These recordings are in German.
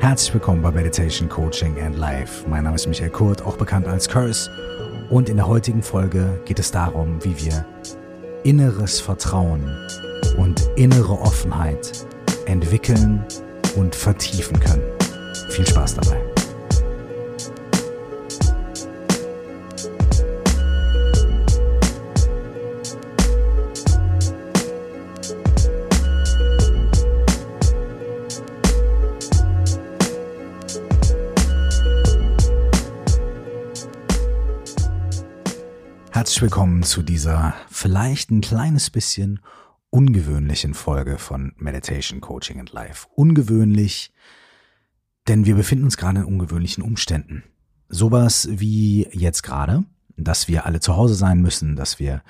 Herzlich willkommen bei Meditation Coaching and Life. Mein Name ist Michael Kurt, auch bekannt als Curse. Und in der heutigen Folge geht es darum, wie wir inneres Vertrauen und innere Offenheit entwickeln und vertiefen können. Viel Spaß dabei. Herzlich willkommen zu dieser vielleicht ein kleines bisschen ungewöhnlichen Folge von Meditation Coaching and Life. Ungewöhnlich, denn wir befinden uns gerade in ungewöhnlichen Umständen. Sowas wie jetzt gerade, dass wir alle zu Hause sein müssen, dass wir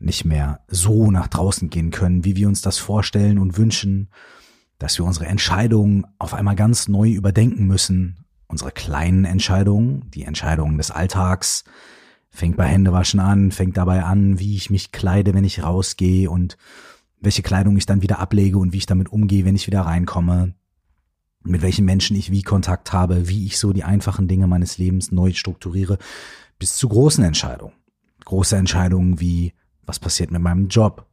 nicht mehr so nach draußen gehen können, wie wir uns das vorstellen und wünschen, dass wir unsere Entscheidungen auf einmal ganz neu überdenken müssen, unsere kleinen Entscheidungen, die Entscheidungen des Alltags, fängt bei Händewaschen an, fängt dabei an, wie ich mich kleide, wenn ich rausgehe und welche Kleidung ich dann wieder ablege und wie ich damit umgehe, wenn ich wieder reinkomme, mit welchen Menschen ich wie Kontakt habe, wie ich so die einfachen Dinge meines Lebens neu strukturiere, bis zu großen Entscheidungen. Große Entscheidungen wie, was passiert mit meinem Job?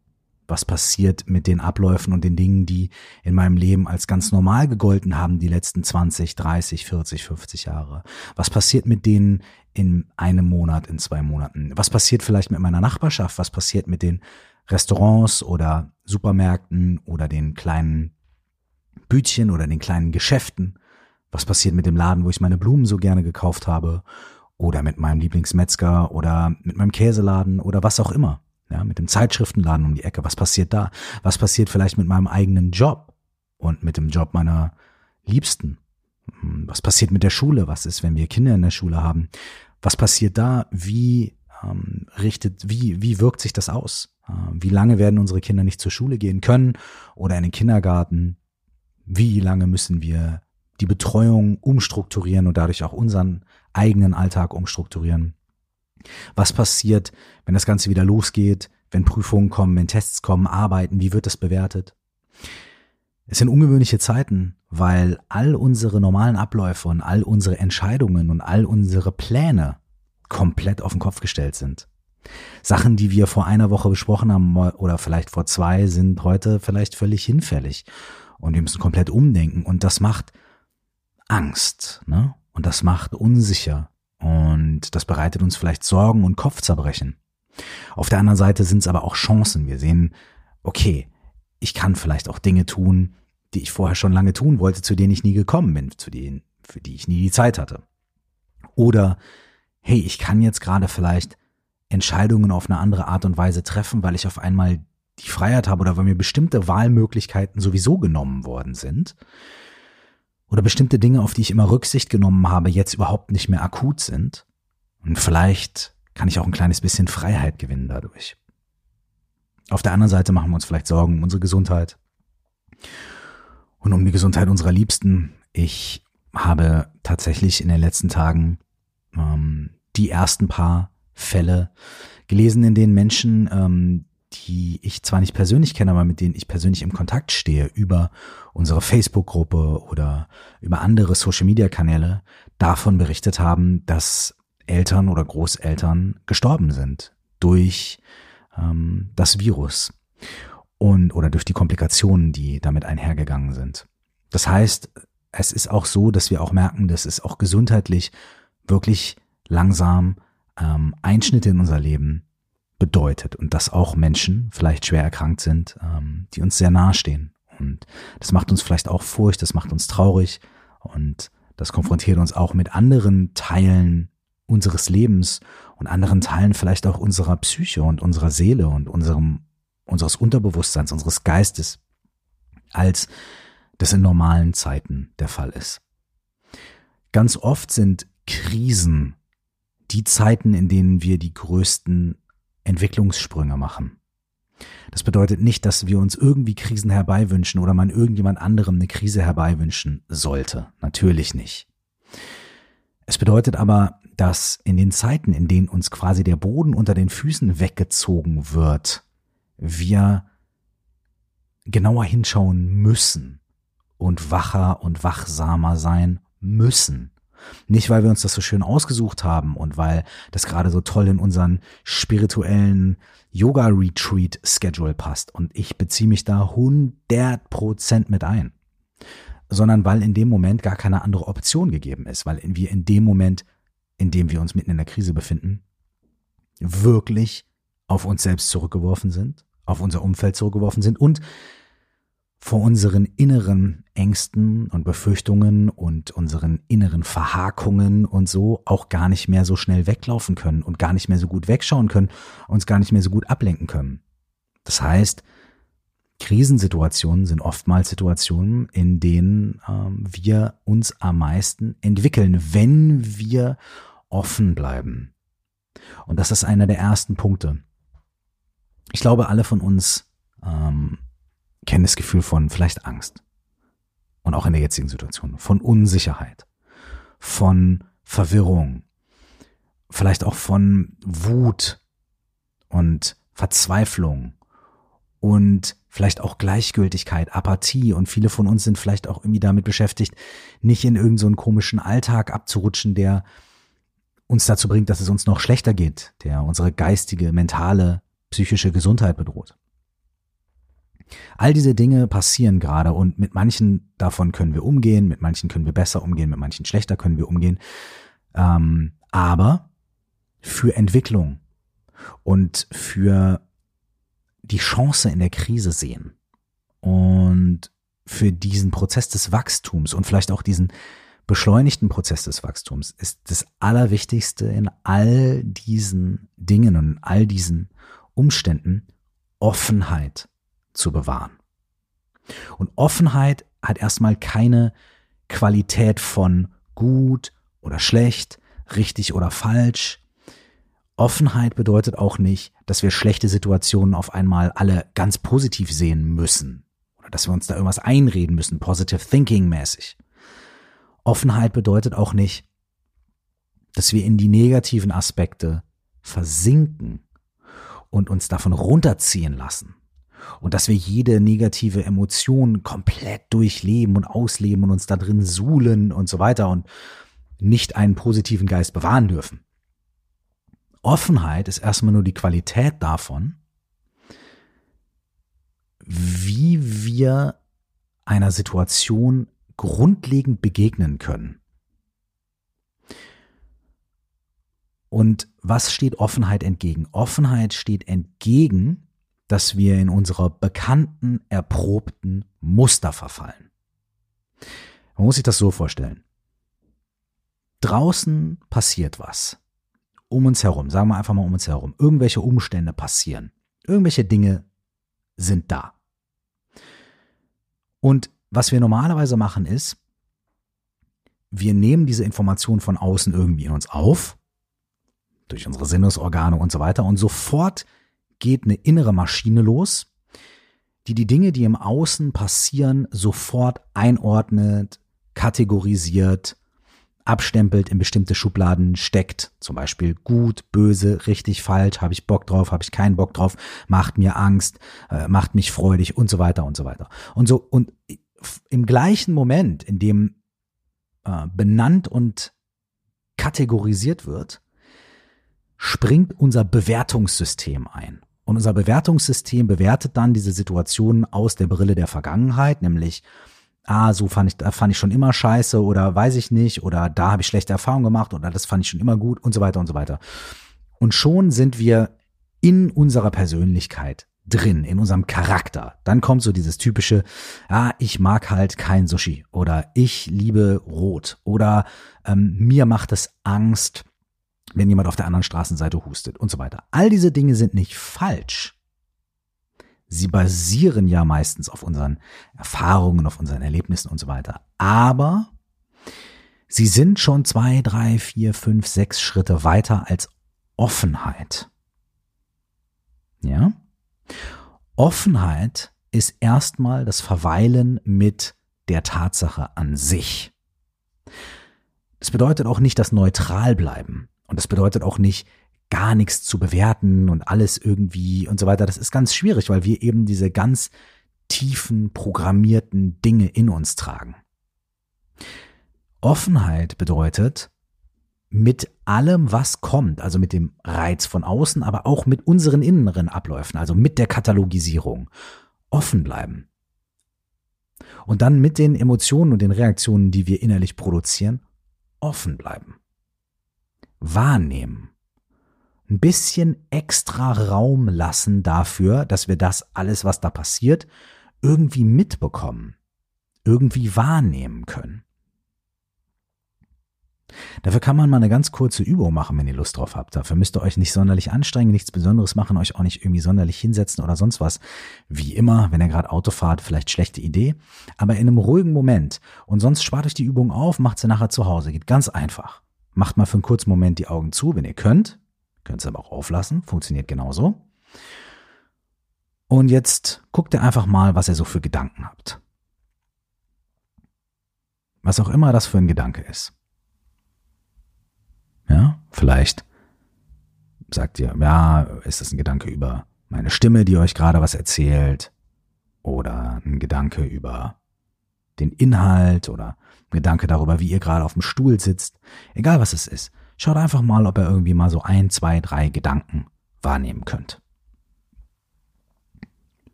Was passiert mit den Abläufen und den Dingen, die in meinem Leben als ganz normal gegolten haben die letzten 20, 30, 40, 50 Jahre? Was passiert mit denen in einem Monat, in zwei Monaten? Was passiert vielleicht mit meiner Nachbarschaft? Was passiert mit den Restaurants oder Supermärkten oder den kleinen Bütchen oder den kleinen Geschäften? Was passiert mit dem Laden, wo ich meine Blumen so gerne gekauft habe? Oder mit meinem Lieblingsmetzger oder mit meinem Käseladen oder was auch immer? Ja, mit dem Zeitschriftenladen um die Ecke. Was passiert da? Was passiert vielleicht mit meinem eigenen Job und mit dem Job meiner Liebsten? Hm, was passiert mit der Schule? Was ist, wenn wir Kinder in der Schule haben? Was passiert da? Wie ähm, richtet, wie, wie wirkt sich das aus? Äh, wie lange werden unsere Kinder nicht zur Schule gehen können oder in den Kindergarten? Wie lange müssen wir die Betreuung umstrukturieren und dadurch auch unseren eigenen Alltag umstrukturieren? Was passiert, wenn das Ganze wieder losgeht, wenn Prüfungen kommen, wenn Tests kommen, arbeiten? Wie wird das bewertet? Es sind ungewöhnliche Zeiten, weil all unsere normalen Abläufe und all unsere Entscheidungen und all unsere Pläne komplett auf den Kopf gestellt sind. Sachen, die wir vor einer Woche besprochen haben oder vielleicht vor zwei, sind heute vielleicht völlig hinfällig. Und wir müssen komplett umdenken. Und das macht Angst, ne? Und das macht unsicher. Und das bereitet uns vielleicht Sorgen und Kopfzerbrechen. Auf der anderen Seite sind es aber auch Chancen. Wir sehen, okay, ich kann vielleicht auch Dinge tun, die ich vorher schon lange tun wollte, zu denen ich nie gekommen bin, zu denen, für die ich nie die Zeit hatte. Oder, hey, ich kann jetzt gerade vielleicht Entscheidungen auf eine andere Art und Weise treffen, weil ich auf einmal die Freiheit habe oder weil mir bestimmte Wahlmöglichkeiten sowieso genommen worden sind. Oder bestimmte Dinge, auf die ich immer Rücksicht genommen habe, jetzt überhaupt nicht mehr akut sind. Und vielleicht kann ich auch ein kleines bisschen Freiheit gewinnen dadurch. Auf der anderen Seite machen wir uns vielleicht Sorgen um unsere Gesundheit und um die Gesundheit unserer Liebsten. Ich habe tatsächlich in den letzten Tagen ähm, die ersten paar Fälle gelesen, in denen Menschen, ähm, die ich zwar nicht persönlich kenne, aber mit denen ich persönlich im Kontakt stehe, über unsere Facebook-Gruppe oder über andere Social-Media-Kanäle, davon berichtet haben, dass Eltern oder Großeltern gestorben sind durch ähm, das Virus und oder durch die Komplikationen, die damit einhergegangen sind. Das heißt, es ist auch so, dass wir auch merken, dass es auch gesundheitlich wirklich langsam ähm, Einschnitte in unser Leben bedeutet und dass auch Menschen vielleicht schwer erkrankt sind, ähm, die uns sehr nahe stehen. Und das macht uns vielleicht auch Furcht, das macht uns traurig und das konfrontiert uns auch mit anderen Teilen unseres Lebens und anderen Teilen vielleicht auch unserer Psyche und unserer Seele und unserem unseres Unterbewusstseins, unseres Geistes, als das in normalen Zeiten der Fall ist. Ganz oft sind Krisen die Zeiten, in denen wir die größten Entwicklungssprünge machen. Das bedeutet nicht, dass wir uns irgendwie Krisen herbeiwünschen oder man irgendjemand anderem eine Krise herbeiwünschen sollte. Natürlich nicht. Es bedeutet aber, dass in den Zeiten, in denen uns quasi der Boden unter den Füßen weggezogen wird, wir genauer hinschauen müssen und wacher und wachsamer sein müssen. Nicht, weil wir uns das so schön ausgesucht haben und weil das gerade so toll in unseren spirituellen Yoga-Retreat-Schedule passt. Und ich beziehe mich da 100% mit ein. Sondern weil in dem Moment gar keine andere Option gegeben ist. Weil wir in dem Moment, in dem wir uns mitten in der Krise befinden, wirklich auf uns selbst zurückgeworfen sind, auf unser Umfeld zurückgeworfen sind und vor unseren inneren Ängsten und Befürchtungen und unseren inneren Verhakungen und so auch gar nicht mehr so schnell weglaufen können und gar nicht mehr so gut wegschauen können, uns gar nicht mehr so gut ablenken können. Das heißt, Krisensituationen sind oftmals Situationen, in denen ähm, wir uns am meisten entwickeln, wenn wir offen bleiben. Und das ist einer der ersten Punkte. Ich glaube, alle von uns ähm, kennen das Gefühl von vielleicht Angst. Und auch in der jetzigen Situation. Von Unsicherheit. Von Verwirrung. Vielleicht auch von Wut und Verzweiflung. Und vielleicht auch Gleichgültigkeit, Apathie. Und viele von uns sind vielleicht auch irgendwie damit beschäftigt, nicht in irgendeinen so komischen Alltag abzurutschen, der uns dazu bringt, dass es uns noch schlechter geht, der unsere geistige, mentale, psychische Gesundheit bedroht. All diese Dinge passieren gerade und mit manchen davon können wir umgehen, mit manchen können wir besser umgehen, mit manchen schlechter können wir umgehen. Ähm, aber für Entwicklung und für die Chance in der Krise sehen und für diesen Prozess des Wachstums und vielleicht auch diesen beschleunigten Prozess des Wachstums ist das Allerwichtigste in all diesen Dingen und all diesen Umständen Offenheit zu bewahren. Und Offenheit hat erstmal keine Qualität von gut oder schlecht, richtig oder falsch. Offenheit bedeutet auch nicht, dass wir schlechte Situationen auf einmal alle ganz positiv sehen müssen oder dass wir uns da irgendwas einreden müssen, positive thinking mäßig. Offenheit bedeutet auch nicht, dass wir in die negativen Aspekte versinken und uns davon runterziehen lassen und dass wir jede negative Emotion komplett durchleben und ausleben und uns da drin suhlen und so weiter und nicht einen positiven Geist bewahren dürfen. Offenheit ist erstmal nur die Qualität davon, wie wir einer Situation grundlegend begegnen können. Und was steht Offenheit entgegen? Offenheit steht entgegen, dass wir in unserer bekannten, erprobten Muster verfallen. Man muss sich das so vorstellen. Draußen passiert was. Um uns herum, sagen wir einfach mal um uns herum. Irgendwelche Umstände passieren. Irgendwelche Dinge sind da. Und was wir normalerweise machen ist, wir nehmen diese Information von außen irgendwie in uns auf, durch unsere Sinnesorgane und so weiter, und sofort geht eine innere Maschine los, die die Dinge, die im Außen passieren, sofort einordnet, kategorisiert, abstempelt, in bestimmte Schubladen steckt. Zum Beispiel gut, böse, richtig, falsch, habe ich Bock drauf, habe ich keinen Bock drauf, macht mir Angst, äh, macht mich freudig und so weiter und so weiter. Und so, und im gleichen Moment, in dem äh, benannt und kategorisiert wird, springt unser Bewertungssystem ein. Und unser Bewertungssystem bewertet dann diese Situationen aus der Brille der Vergangenheit, nämlich, ah, so fand ich, da fand ich schon immer scheiße oder weiß ich nicht oder da habe ich schlechte Erfahrungen gemacht oder das fand ich schon immer gut und so weiter und so weiter. Und schon sind wir in unserer Persönlichkeit drin, in unserem Charakter. Dann kommt so dieses typische, ah, ich mag halt kein Sushi oder ich liebe Rot oder ähm, mir macht es Angst, wenn jemand auf der anderen Straßenseite hustet und so weiter. All diese Dinge sind nicht falsch. Sie basieren ja meistens auf unseren Erfahrungen, auf unseren Erlebnissen und so weiter. Aber sie sind schon zwei, drei, vier, fünf, sechs Schritte weiter als Offenheit. Ja? Offenheit ist erstmal das Verweilen mit der Tatsache an sich. Das bedeutet auch nicht das neutral bleiben. Und das bedeutet auch nicht, gar nichts zu bewerten und alles irgendwie und so weiter. Das ist ganz schwierig, weil wir eben diese ganz tiefen, programmierten Dinge in uns tragen. Offenheit bedeutet, mit allem, was kommt, also mit dem Reiz von außen, aber auch mit unseren inneren Abläufen, also mit der Katalogisierung, offen bleiben. Und dann mit den Emotionen und den Reaktionen, die wir innerlich produzieren, offen bleiben. Wahrnehmen. Ein bisschen extra Raum lassen dafür, dass wir das alles, was da passiert, irgendwie mitbekommen, irgendwie wahrnehmen können. Dafür kann man mal eine ganz kurze Übung machen, wenn ihr Lust drauf habt. Dafür müsst ihr euch nicht sonderlich anstrengen, nichts Besonderes machen, euch auch nicht irgendwie sonderlich hinsetzen oder sonst was. Wie immer, wenn ihr gerade Auto fahrt, vielleicht schlechte Idee. Aber in einem ruhigen Moment. Und sonst spart euch die Übung auf, macht sie nachher zu Hause. Geht ganz einfach. Macht mal für einen kurzen Moment die Augen zu, wenn ihr könnt. Könnt ihr aber auch auflassen. Funktioniert genauso. Und jetzt guckt ihr einfach mal, was ihr so für Gedanken habt. Was auch immer das für ein Gedanke ist. Ja, vielleicht sagt ihr, ja, ist das ein Gedanke über meine Stimme, die euch gerade was erzählt? Oder ein Gedanke über den Inhalt oder ein Gedanke darüber, wie ihr gerade auf dem Stuhl sitzt. Egal was es ist. Schaut einfach mal, ob ihr irgendwie mal so ein, zwei, drei Gedanken wahrnehmen könnt.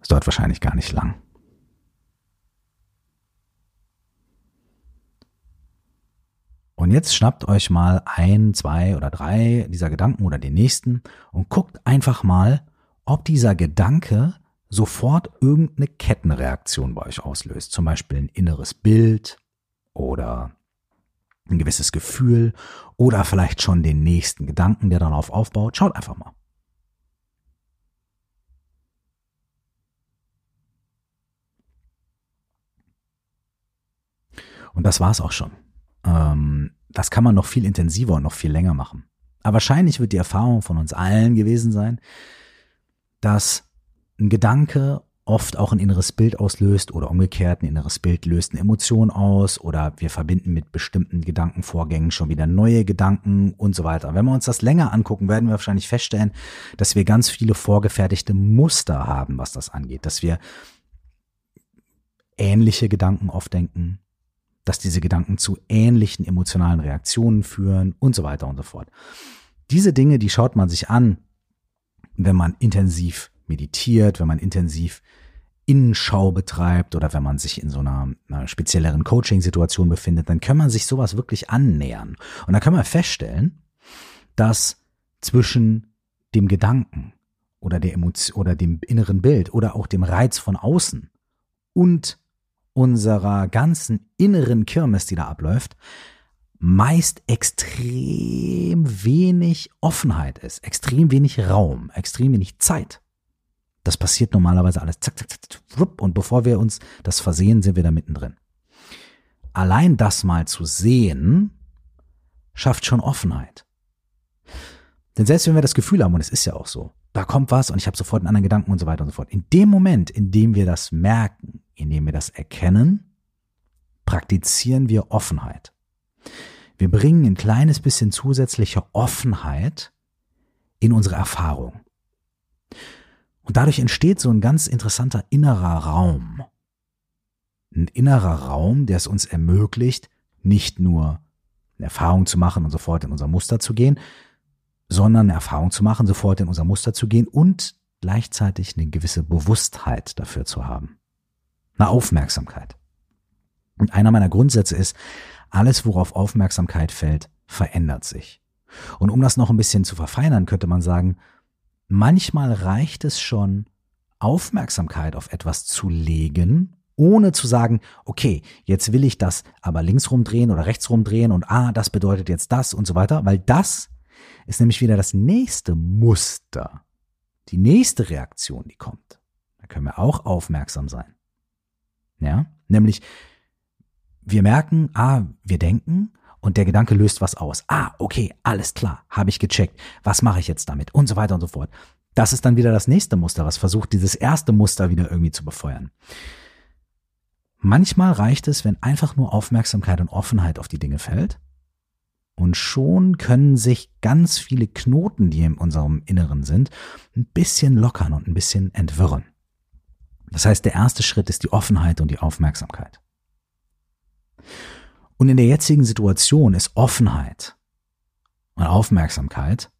Es dauert wahrscheinlich gar nicht lang. Und jetzt schnappt euch mal ein, zwei oder drei dieser Gedanken oder den nächsten und guckt einfach mal, ob dieser Gedanke sofort irgendeine Kettenreaktion bei euch auslöst. Zum Beispiel ein inneres Bild oder ein gewisses Gefühl oder vielleicht schon den nächsten Gedanken, der darauf aufbaut. Schaut einfach mal. Und das war's auch schon. Ähm, das kann man noch viel intensiver und noch viel länger machen. Aber wahrscheinlich wird die Erfahrung von uns allen gewesen sein, dass ein Gedanke oft auch ein inneres Bild auslöst oder umgekehrt ein inneres Bild löst eine Emotion aus oder wir verbinden mit bestimmten Gedankenvorgängen schon wieder neue Gedanken und so weiter. Wenn wir uns das länger angucken, werden wir wahrscheinlich feststellen, dass wir ganz viele vorgefertigte Muster haben, was das angeht, dass wir ähnliche Gedanken oft denken, dass diese Gedanken zu ähnlichen emotionalen Reaktionen führen und so weiter und so fort. Diese Dinge, die schaut man sich an, wenn man intensiv meditiert, wenn man intensiv Innenschau betreibt oder wenn man sich in so einer, einer spezielleren Coaching-Situation befindet, dann kann man sich sowas wirklich annähern. Und dann kann man feststellen, dass zwischen dem Gedanken oder der Emotion oder dem inneren Bild oder auch dem Reiz von außen und unserer ganzen inneren Kirmes, die da abläuft, meist extrem wenig Offenheit ist, extrem wenig Raum, extrem wenig Zeit. Das passiert normalerweise alles zack, zack, zack, und bevor wir uns das versehen, sind wir da mittendrin. Allein das mal zu sehen, schafft schon Offenheit. Denn selbst wenn wir das Gefühl haben, und es ist ja auch so, da kommt was und ich habe sofort einen anderen Gedanken und so weiter und so fort. In dem Moment, in dem wir das merken, indem wir das erkennen, praktizieren wir Offenheit. Wir bringen ein kleines bisschen zusätzliche Offenheit in unsere Erfahrung. Und dadurch entsteht so ein ganz interessanter innerer Raum. Ein innerer Raum, der es uns ermöglicht, nicht nur eine Erfahrung zu machen und sofort in unser Muster zu gehen, sondern eine Erfahrung zu machen, sofort in unser Muster zu gehen und gleichzeitig eine gewisse Bewusstheit dafür zu haben. Eine Aufmerksamkeit. Und einer meiner Grundsätze ist, alles, worauf Aufmerksamkeit fällt, verändert sich. Und um das noch ein bisschen zu verfeinern, könnte man sagen, manchmal reicht es schon, Aufmerksamkeit auf etwas zu legen, ohne zu sagen, okay, jetzt will ich das aber links rumdrehen oder rechts rumdrehen und ah, das bedeutet jetzt das und so weiter, weil das ist nämlich wieder das nächste Muster, die nächste Reaktion, die kommt. Da können wir auch aufmerksam sein. Ja, nämlich wir merken, ah, wir denken und der Gedanke löst was aus. Ah, okay, alles klar, habe ich gecheckt. Was mache ich jetzt damit? Und so weiter und so fort. Das ist dann wieder das nächste Muster, was versucht, dieses erste Muster wieder irgendwie zu befeuern. Manchmal reicht es, wenn einfach nur Aufmerksamkeit und Offenheit auf die Dinge fällt Und schon können sich ganz viele Knoten, die in unserem Inneren sind, ein bisschen lockern und ein bisschen entwirren. Das heißt, der erste Schritt ist die Offenheit und die Aufmerksamkeit. Und in der jetzigen Situation ist Offenheit und Aufmerksamkeit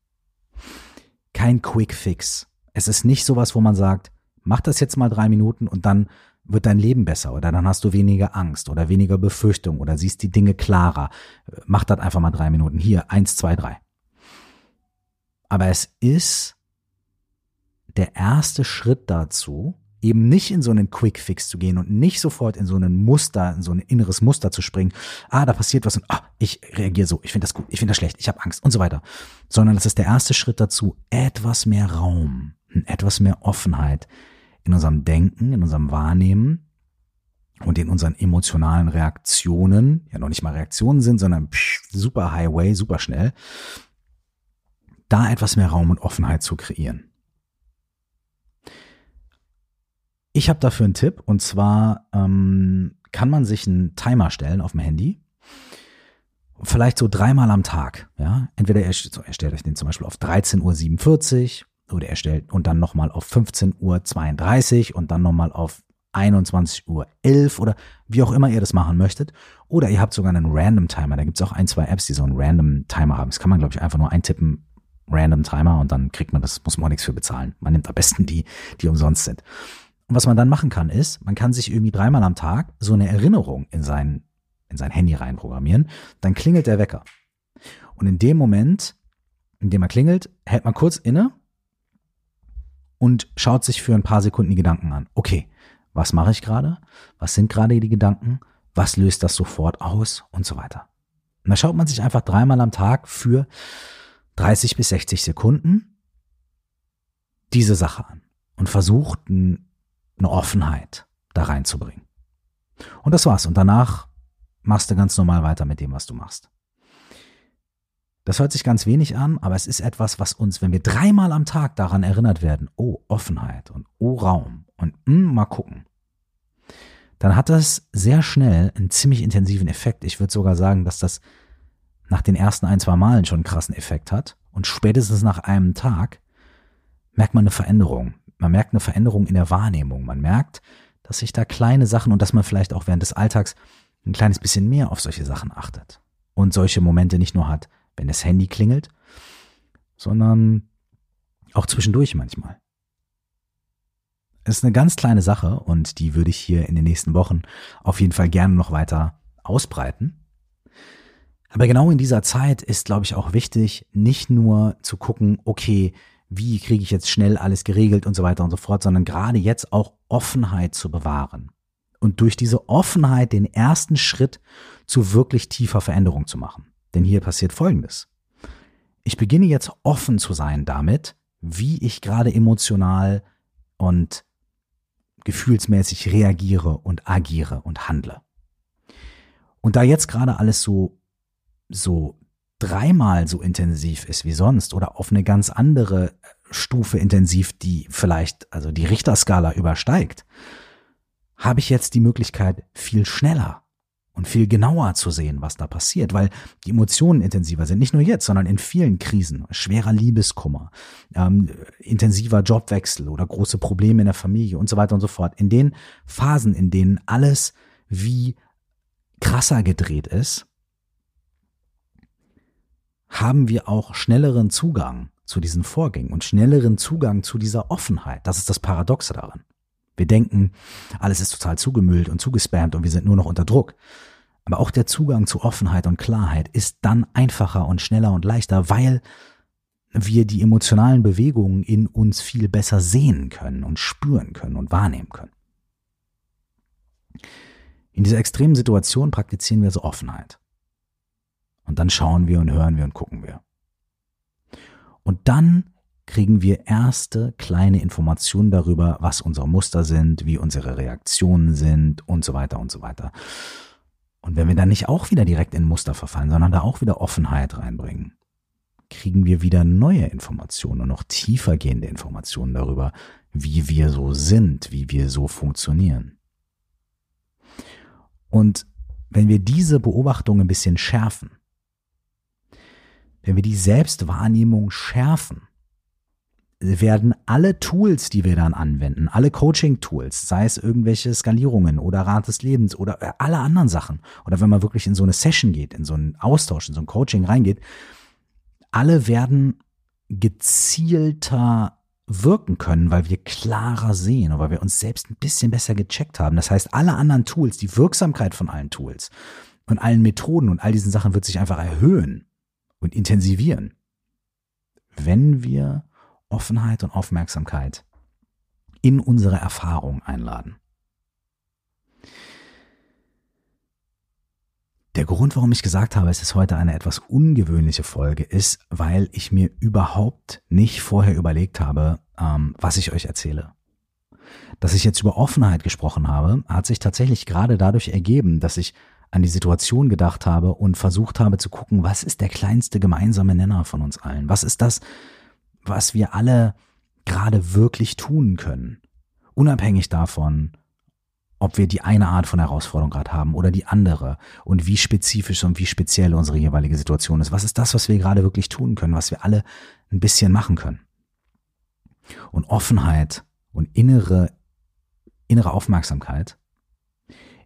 kein Quick Fix. Es ist nicht sowas, wo man sagt, mach das jetzt mal drei Minuten und dann wird dein Leben besser oder dann hast du weniger Angst oder weniger Befürchtung oder siehst die Dinge klarer. Mach das einfach mal drei Minuten. Hier, eins, zwei, drei. Aber es ist der erste Schritt dazu, eben nicht in so einen Quick Fix zu gehen und nicht sofort in so ein Muster, in so ein inneres Muster zu springen. Ah, da passiert was und ah, ich reagiere so, ich finde das gut, ich finde das schlecht, ich habe Angst und so weiter. Sondern das ist der erste Schritt dazu, etwas mehr Raum, etwas mehr Offenheit in unserem Denken, in unserem Wahrnehmen und in unseren emotionalen Reaktionen, ja noch nicht mal Reaktionen sind, sondern super Highway, super schnell, da etwas mehr Raum und Offenheit zu kreieren. Ich habe dafür einen Tipp und zwar ähm, kann man sich einen Timer stellen auf dem Handy. Vielleicht so dreimal am Tag. Ja, entweder er, er stellt euch den zum Beispiel auf 13.47 Uhr oder er stellt und dann nochmal auf 15.32 Uhr und dann nochmal auf 21.11 Uhr oder wie auch immer ihr das machen möchtet. Oder ihr habt sogar einen Random Timer. Da gibt es auch ein, zwei Apps, die so einen Random Timer haben. Das kann man, glaube ich, einfach nur eintippen, Random Timer und dann kriegt man das, muss man auch nichts für bezahlen. Man nimmt am besten die, die umsonst sind. Und was man dann machen kann, ist, man kann sich irgendwie dreimal am Tag so eine Erinnerung in sein, in sein Handy reinprogrammieren. Dann klingelt der Wecker. Und in dem Moment, in dem er klingelt, hält man kurz inne und schaut sich für ein paar Sekunden die Gedanken an. Okay, was mache ich gerade? Was sind gerade die Gedanken? Was löst das sofort aus? Und so weiter. Und da schaut man sich einfach dreimal am Tag für 30 bis 60 Sekunden diese Sache an und versucht eine Offenheit da reinzubringen. Und das war's. Und danach machst du ganz normal weiter mit dem, was du machst. Das hört sich ganz wenig an, aber es ist etwas, was uns, wenn wir dreimal am Tag daran erinnert werden, oh, Offenheit und oh, Raum und mm, mal gucken, dann hat das sehr schnell einen ziemlich intensiven Effekt. Ich würde sogar sagen, dass das nach den ersten ein, zwei Malen schon einen krassen Effekt hat. Und spätestens nach einem Tag merkt man eine Veränderung. Man merkt eine Veränderung in der Wahrnehmung. Man merkt, dass sich da kleine Sachen und dass man vielleicht auch während des Alltags ein kleines bisschen mehr auf solche Sachen achtet. Und solche Momente nicht nur hat, wenn das Handy klingelt, sondern auch zwischendurch manchmal. Es ist eine ganz kleine Sache und die würde ich hier in den nächsten Wochen auf jeden Fall gerne noch weiter ausbreiten. Aber genau in dieser Zeit ist, glaube ich, auch wichtig, nicht nur zu gucken, okay, wie kriege ich jetzt schnell alles geregelt und so weiter und so fort, sondern gerade jetzt auch Offenheit zu bewahren. Und durch diese Offenheit den ersten Schritt zu wirklich tiefer Veränderung zu machen. Denn hier passiert Folgendes. Ich beginne jetzt offen zu sein damit, wie ich gerade emotional und gefühlsmäßig reagiere und agiere und handle. Und da jetzt gerade alles so, so dreimal so intensiv ist wie sonst oder auf eine ganz andere Stufe intensiv, die vielleicht also die Richterskala übersteigt, habe ich jetzt die Möglichkeit, viel schneller und viel genauer zu sehen, was da passiert, weil die Emotionen intensiver sind. Nicht nur jetzt, sondern in vielen Krisen. Schwerer Liebeskummer, ähm, intensiver Jobwechsel oder große Probleme in der Familie und so weiter und so fort. In den Phasen, in denen alles wie krasser gedreht ist, haben wir auch schnelleren Zugang zu diesen Vorgängen und schnelleren Zugang zu dieser Offenheit. Das ist das Paradoxe daran. Wir denken, alles ist total zugemüllt und zugespammt und wir sind nur noch unter Druck. Aber auch der Zugang zu Offenheit und Klarheit ist dann einfacher und schneller und leichter, weil wir die emotionalen Bewegungen in uns viel besser sehen können und spüren können und wahrnehmen können. In dieser extremen Situation praktizieren wir so Offenheit. Und dann schauen wir und hören wir und gucken wir. Und dann kriegen wir erste kleine Informationen darüber, was unsere Muster sind, wie unsere Reaktionen sind und so weiter und so weiter. Und wenn wir dann nicht auch wieder direkt in Muster verfallen, sondern da auch wieder Offenheit reinbringen, kriegen wir wieder neue Informationen und noch tiefer gehende Informationen darüber, wie wir so sind, wie wir so funktionieren. Und wenn wir diese Beobachtung ein bisschen schärfen, wenn wir die Selbstwahrnehmung schärfen, werden alle Tools, die wir dann anwenden, alle Coaching-Tools, sei es irgendwelche Skalierungen oder Rat des Lebens oder äh, alle anderen Sachen, oder wenn man wirklich in so eine Session geht, in so einen Austausch, in so ein Coaching reingeht, alle werden gezielter wirken können, weil wir klarer sehen oder weil wir uns selbst ein bisschen besser gecheckt haben. Das heißt, alle anderen Tools, die Wirksamkeit von allen Tools und allen Methoden und all diesen Sachen wird sich einfach erhöhen und intensivieren, wenn wir Offenheit und Aufmerksamkeit in unsere Erfahrung einladen. Der Grund, warum ich gesagt habe, es ist heute eine etwas ungewöhnliche Folge, ist, weil ich mir überhaupt nicht vorher überlegt habe, ähm, was ich euch erzähle. Dass ich jetzt über Offenheit gesprochen habe, hat sich tatsächlich gerade dadurch ergeben, dass ich an die Situation gedacht habe und versucht habe zu gucken, was ist der kleinste gemeinsame Nenner von uns allen? Was ist das, was wir alle gerade wirklich tun können? Unabhängig davon, ob wir die eine Art von Herausforderung gerade haben oder die andere und wie spezifisch und wie speziell unsere jeweilige Situation ist. Was ist das, was wir gerade wirklich tun können, was wir alle ein bisschen machen können? Und Offenheit und innere, innere Aufmerksamkeit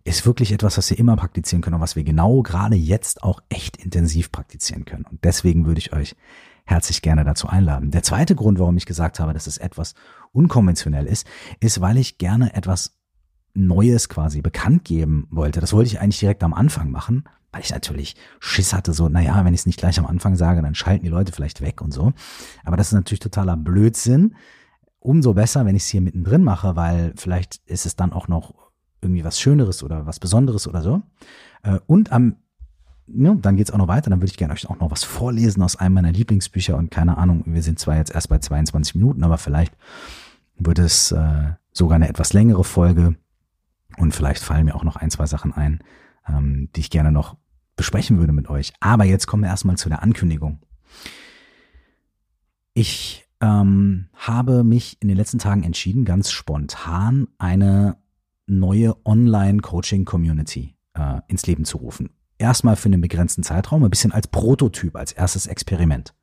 ist wirklich etwas, was wir immer praktizieren können und was wir genau gerade jetzt auch echt intensiv praktizieren können. Und deswegen würde ich euch herzlich gerne dazu einladen. Der zweite Grund, warum ich gesagt habe, dass es etwas unkonventionell ist, ist, weil ich gerne etwas Neues quasi bekannt geben wollte. Das wollte ich eigentlich direkt am Anfang machen, weil ich natürlich Schiss hatte, so, naja, wenn ich es nicht gleich am Anfang sage, dann schalten die Leute vielleicht weg und so. Aber das ist natürlich totaler Blödsinn. Umso besser, wenn ich es hier mittendrin mache, weil vielleicht ist es dann auch noch irgendwie was Schöneres oder was Besonderes oder so. Äh, und am ja, dann geht's auch noch weiter. Dann würde ich gerne euch auch noch was vorlesen aus einem meiner Lieblingsbücher. Und keine Ahnung, wir sind zwar jetzt erst bei 22 Minuten, aber vielleicht wird es äh, sogar eine etwas längere Folge. Und vielleicht fallen mir auch noch ein, zwei Sachen ein, ähm, die ich gerne noch besprechen würde mit euch. Aber jetzt kommen wir erstmal zu der Ankündigung. Ich ähm, habe mich in den letzten Tagen entschieden, ganz spontan eine neue Online-Coaching-Community äh, ins Leben zu rufen. Erstmal für einen begrenzten Zeitraum, ein bisschen als Prototyp, als erstes Experiment.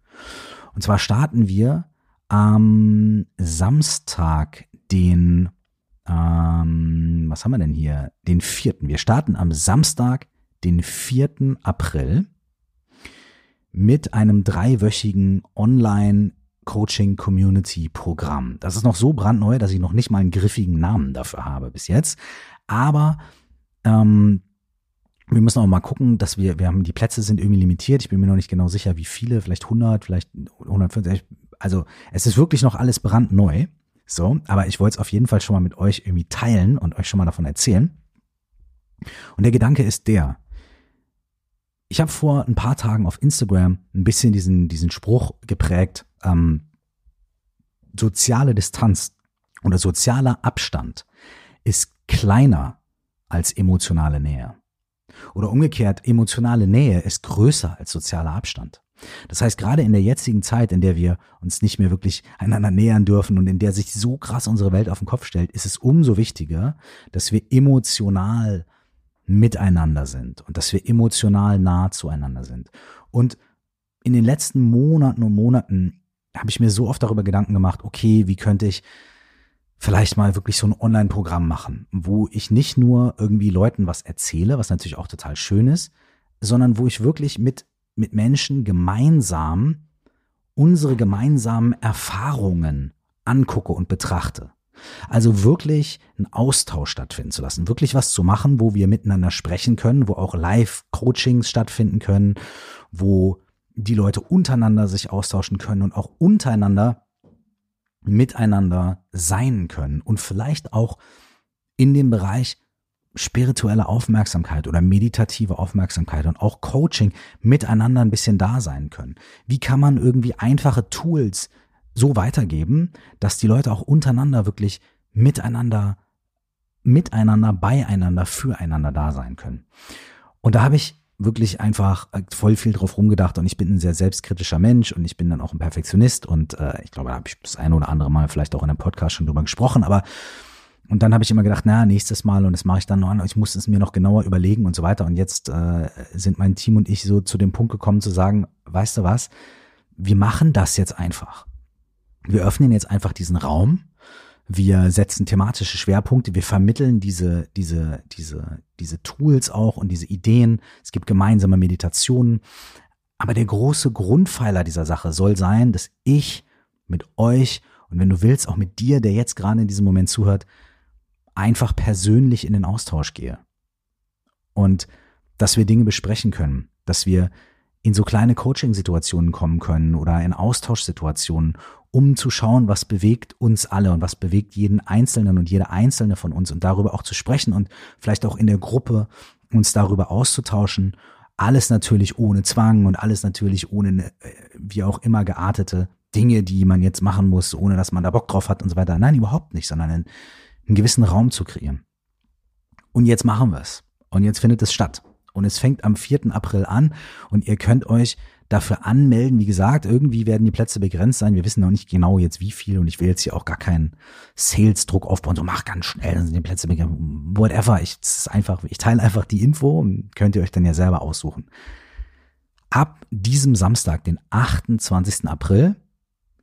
Und zwar starten wir am Samstag, den ähm, was haben wir denn hier? Den vierten. Wir starten am Samstag, den vierten April mit einem dreiwöchigen Online Coaching Community Programm. Das ist noch so brandneu, dass ich noch nicht mal einen griffigen Namen dafür habe bis jetzt. Aber ähm, wir müssen auch mal gucken, dass wir, wir haben, die Plätze sind irgendwie limitiert. Ich bin mir noch nicht genau sicher, wie viele, vielleicht 100, vielleicht 150. Also es ist wirklich noch alles brandneu. So, aber ich wollte es auf jeden Fall schon mal mit euch irgendwie teilen und euch schon mal davon erzählen. Und der Gedanke ist der. Ich habe vor ein paar Tagen auf Instagram ein bisschen diesen, diesen Spruch geprägt, ähm, soziale Distanz oder sozialer Abstand ist kleiner als emotionale Nähe. Oder umgekehrt, emotionale Nähe ist größer als sozialer Abstand. Das heißt, gerade in der jetzigen Zeit, in der wir uns nicht mehr wirklich einander nähern dürfen und in der sich so krass unsere Welt auf den Kopf stellt, ist es umso wichtiger, dass wir emotional miteinander sind und dass wir emotional nah zueinander sind. Und in den letzten Monaten und Monaten habe ich mir so oft darüber Gedanken gemacht, okay, wie könnte ich vielleicht mal wirklich so ein Online-Programm machen, wo ich nicht nur irgendwie Leuten was erzähle, was natürlich auch total schön ist, sondern wo ich wirklich mit mit Menschen gemeinsam unsere gemeinsamen Erfahrungen angucke und betrachte. Also wirklich einen Austausch stattfinden zu lassen, wirklich was zu machen, wo wir miteinander sprechen können, wo auch Live-Coachings stattfinden können, wo die Leute untereinander sich austauschen können und auch untereinander miteinander sein können und vielleicht auch in dem Bereich spirituelle Aufmerksamkeit oder meditative Aufmerksamkeit und auch Coaching miteinander ein bisschen da sein können? Wie kann man irgendwie einfache Tools so weitergeben, dass die Leute auch untereinander wirklich miteinander, miteinander, beieinander, füreinander da sein können? Und da habe ich wirklich einfach voll viel drauf rumgedacht und ich bin ein sehr selbstkritischer Mensch und ich bin dann auch ein Perfektionist und äh, ich glaube, da habe ich das eine oder andere Mal vielleicht auch in einem Podcast schon drüber gesprochen, aber und dann habe ich immer gedacht, na, nächstes Mal und das mache ich dann noch an. Ich muss es mir noch genauer überlegen und so weiter. Und jetzt äh, sind mein Team und ich so zu dem Punkt gekommen zu sagen, weißt du was, wir machen das jetzt einfach. Wir öffnen jetzt einfach diesen Raum. Wir setzen thematische Schwerpunkte. Wir vermitteln diese, diese, diese, diese Tools auch und diese Ideen. Es gibt gemeinsame Meditationen. Aber der große Grundpfeiler dieser Sache soll sein, dass ich mit euch und wenn du willst, auch mit dir, der jetzt gerade in diesem Moment zuhört, einfach persönlich in den Austausch gehe. Und dass wir Dinge besprechen können, dass wir in so kleine Coaching-Situationen kommen können oder in Austauschsituationen, um zu schauen, was bewegt uns alle und was bewegt jeden Einzelnen und jede Einzelne von uns und darüber auch zu sprechen und vielleicht auch in der Gruppe uns darüber auszutauschen. Alles natürlich ohne Zwang und alles natürlich ohne, äh, wie auch immer geartete Dinge, die man jetzt machen muss, ohne dass man da Bock drauf hat und so weiter. Nein, überhaupt nicht, sondern einen, einen gewissen Raum zu kreieren. Und jetzt machen wir es. Und jetzt findet es statt und es fängt am 4. April an und ihr könnt euch dafür anmelden. Wie gesagt, irgendwie werden die Plätze begrenzt sein. Wir wissen noch nicht genau jetzt wie viel und ich will jetzt hier auch gar keinen Sales-Druck aufbauen. So mach ganz schnell, dann sind die Plätze begrenzt. Whatever. Ich, einfach, ich teile einfach die Info und könnt ihr euch dann ja selber aussuchen. Ab diesem Samstag, den 28. April,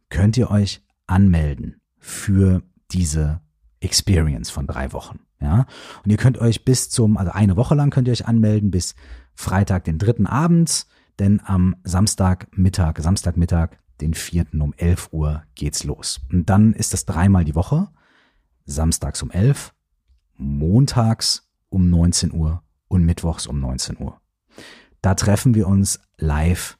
könnt ihr euch anmelden für diese Experience von drei Wochen. Ja, und ihr könnt euch bis zum, also eine Woche lang könnt ihr euch anmelden, bis Freitag, den dritten abends, denn am Samstagmittag, Samstagmittag, den vierten um 11 Uhr geht's los. Und dann ist das dreimal die Woche, samstags um 11, montags um 19 Uhr und mittwochs um 19 Uhr. Da treffen wir uns live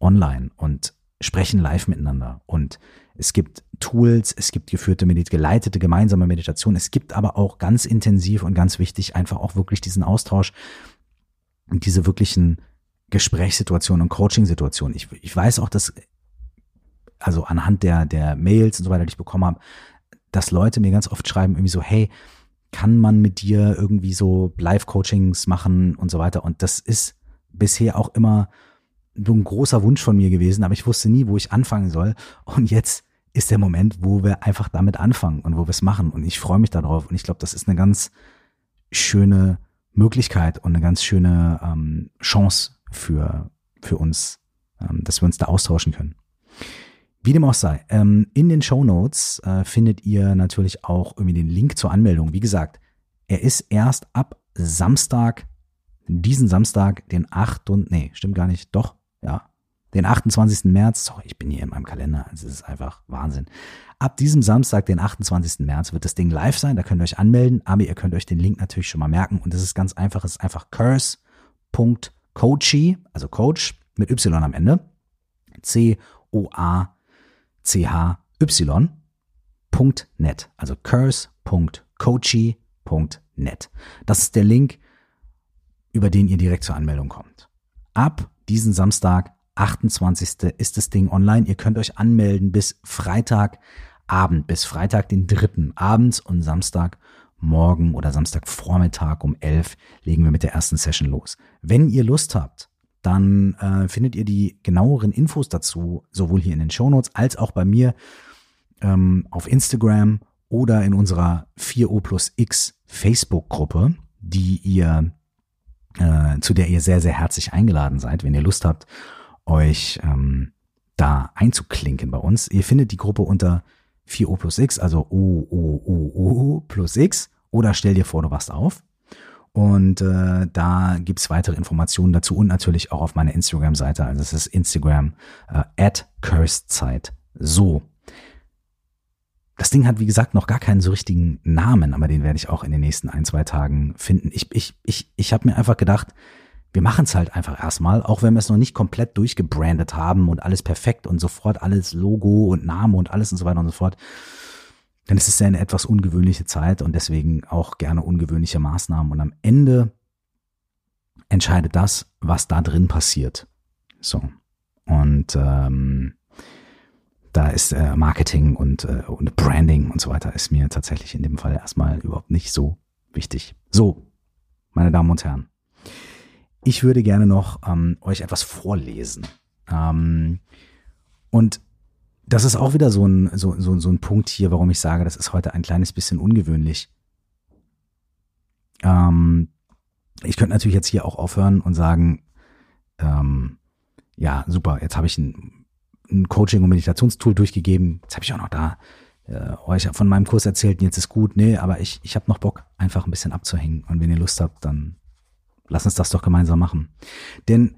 online und sprechen live miteinander und es gibt Tools, es gibt geführte, geleitete gemeinsame Meditation. Es gibt aber auch ganz intensiv und ganz wichtig einfach auch wirklich diesen Austausch und diese wirklichen Gesprächssituationen und Coaching-Situationen. Ich, ich weiß auch, dass, also anhand der, der Mails und so weiter, die ich bekommen habe, dass Leute mir ganz oft schreiben, irgendwie so, hey, kann man mit dir irgendwie so Live-Coachings machen und so weiter. Und das ist bisher auch immer so ein großer Wunsch von mir gewesen, aber ich wusste nie, wo ich anfangen soll. Und jetzt ist der Moment, wo wir einfach damit anfangen und wo wir es machen. Und ich freue mich darauf. Und ich glaube, das ist eine ganz schöne Möglichkeit und eine ganz schöne ähm, Chance für, für uns, ähm, dass wir uns da austauschen können. Wie dem auch sei, ähm, in den Show Notes äh, findet ihr natürlich auch irgendwie den Link zur Anmeldung. Wie gesagt, er ist erst ab Samstag, diesen Samstag, den 8. und, nee, stimmt gar nicht, doch, ja, den 28. März, sorry, ich bin hier in meinem Kalender, es ist einfach Wahnsinn. Ab diesem Samstag, den 28. März, wird das Ding live sein, da könnt ihr euch anmelden, aber ihr könnt euch den Link natürlich schon mal merken und das ist ganz einfach, es ist einfach curse.coachy, also Coach mit Y am Ende, C-O-A-C-H-Y.net, also curse.coachy.net. Das ist der Link, über den ihr direkt zur Anmeldung kommt. Ab diesen Samstag, 28. ist das Ding online. Ihr könnt euch anmelden bis Freitagabend, bis Freitag den 3. abends und Samstag morgen oder Samstagvormittag um 11 legen wir mit der ersten Session los. Wenn ihr Lust habt, dann äh, findet ihr die genaueren Infos dazu sowohl hier in den Shownotes als auch bei mir ähm, auf Instagram oder in unserer 4O plus X Facebook-Gruppe, die ihr äh, zu der ihr sehr, sehr herzlich eingeladen seid, wenn ihr Lust habt, euch ähm, da einzuklinken bei uns. Ihr findet die Gruppe unter 4O plus X, also O, O, O, O plus X oder stell dir vor, du wachst auf. Und äh, da gibt's weitere Informationen dazu und natürlich auch auf meiner Instagram-Seite. Also es ist Instagram äh, at cursedzeit. So, das Ding hat, wie gesagt, noch gar keinen so richtigen Namen, aber den werde ich auch in den nächsten ein, zwei Tagen finden. Ich, ich, ich, ich habe mir einfach gedacht, wir machen es halt einfach erstmal, auch wenn wir es noch nicht komplett durchgebrandet haben und alles perfekt und sofort alles Logo und Name und alles und so weiter und so fort. Denn es ist ja eine etwas ungewöhnliche Zeit und deswegen auch gerne ungewöhnliche Maßnahmen. Und am Ende entscheidet das, was da drin passiert. So. Und ähm, da ist äh, Marketing und, äh, und Branding und so weiter ist mir tatsächlich in dem Fall erstmal überhaupt nicht so wichtig. So, meine Damen und Herren, ich würde gerne noch ähm, euch etwas vorlesen. Ähm, und das ist auch wieder so ein, so, so, so ein Punkt hier, warum ich sage, das ist heute ein kleines bisschen ungewöhnlich. Ähm, ich könnte natürlich jetzt hier auch aufhören und sagen, ähm, ja, super, jetzt habe ich ein, ein Coaching- und Meditationstool durchgegeben, jetzt habe ich auch noch da äh, euch von meinem Kurs erzählt, jetzt ist gut, nee, aber ich, ich habe noch Bock, einfach ein bisschen abzuhängen. Und wenn ihr Lust habt, dann lass uns das doch gemeinsam machen. Denn